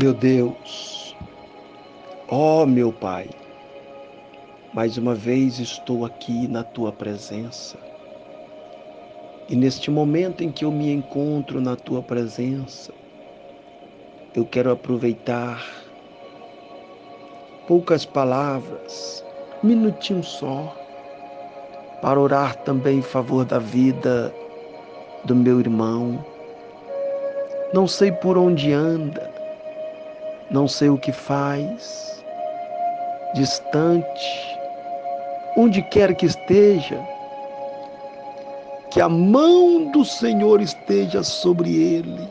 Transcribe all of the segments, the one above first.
Meu Deus, ó oh, meu Pai, mais uma vez estou aqui na tua presença. E neste momento em que eu me encontro na tua presença, eu quero aproveitar poucas palavras, minutinho só, para orar também em favor da vida do meu irmão. Não sei por onde anda, não sei o que faz, distante, onde quer que esteja, que a mão do Senhor esteja sobre ele.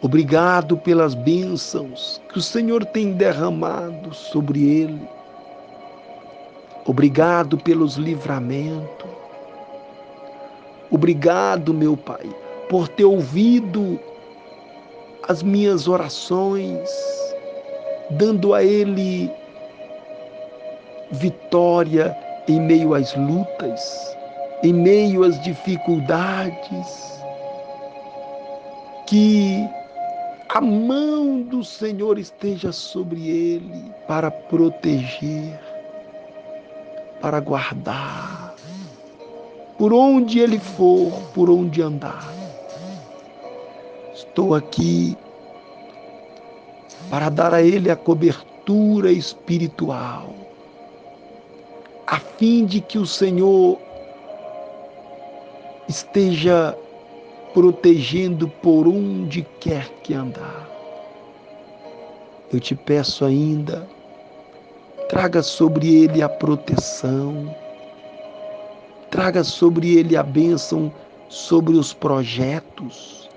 Obrigado pelas bênçãos que o Senhor tem derramado sobre ele. Obrigado pelos livramentos. Obrigado, meu Pai, por ter ouvido as minhas orações, dando a Ele vitória em meio às lutas, em meio às dificuldades. Que a mão do Senhor esteja sobre ele para proteger, para guardar, por onde ele for, por onde andar. Estou aqui para dar a Ele a cobertura espiritual, a fim de que o Senhor esteja protegendo por onde quer que andar. Eu te peço ainda, traga sobre ele a proteção, traga sobre ele a bênção sobre os projetos,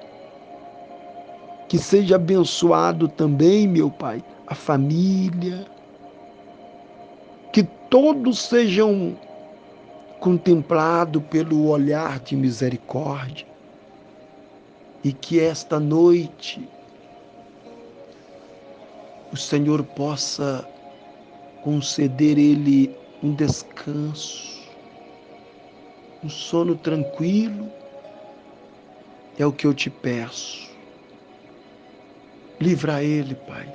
que seja abençoado também, meu Pai, a família. Que todos sejam contemplados pelo olhar de misericórdia. E que esta noite o Senhor possa conceder ele um descanso, um sono tranquilo. É o que eu te peço. Livra ele, Pai,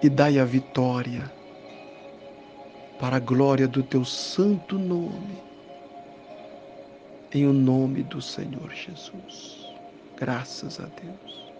e dai a vitória para a glória do teu santo nome, em o nome do Senhor Jesus. Graças a Deus.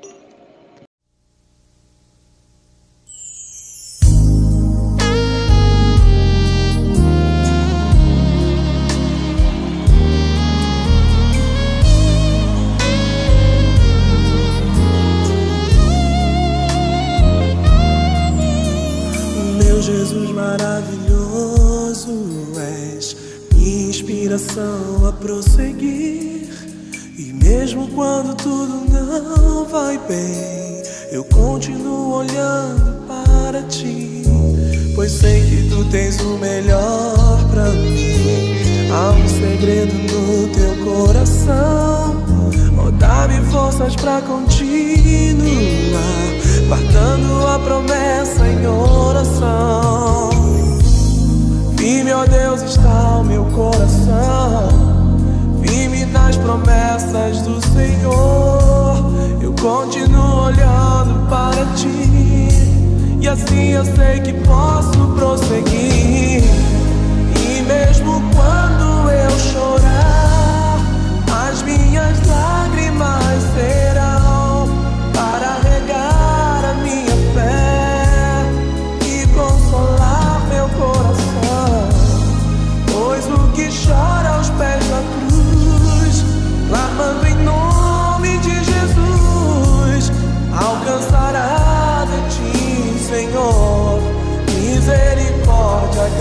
Inspiração a prosseguir. E mesmo quando tudo não vai bem, eu continuo olhando para ti. Pois sei que tu tens o melhor para mim. Há um segredo no teu coração. Oh, dá-me forças para continuar promessas do Senhor. Eu continuo olhando para ti, e assim eu sei que posso prosseguir.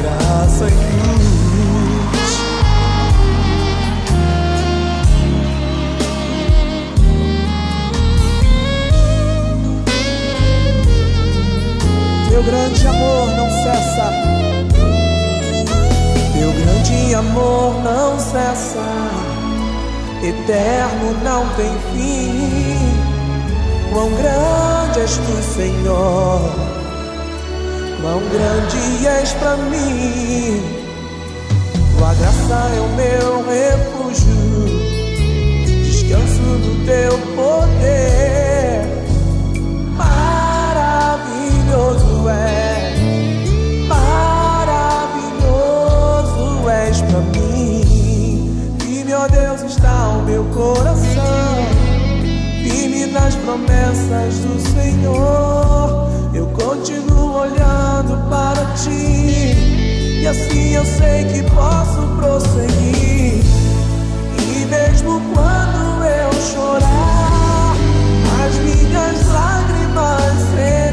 Graça e luz. Teu grande amor não cessa. Teu grande amor não cessa. Eterno não tem fim. Quão grande és tu, Senhor. Quão grande és para mim, tua graça é o meu refúgio, descanso no teu poder. Maravilhoso é, maravilhoso és para mim, e meu Deus está o meu coração, firme nas promessas do Senhor continuo olhando para ti. E assim eu sei que posso prosseguir. E mesmo quando eu chorar, as minhas lágrimas serão.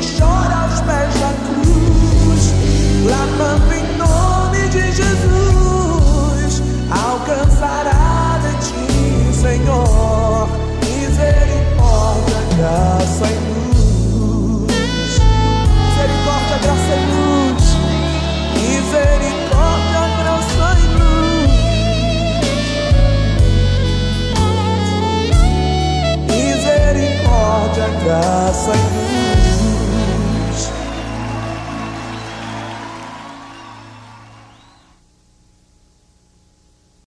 chora aos pés da cruz, lavando em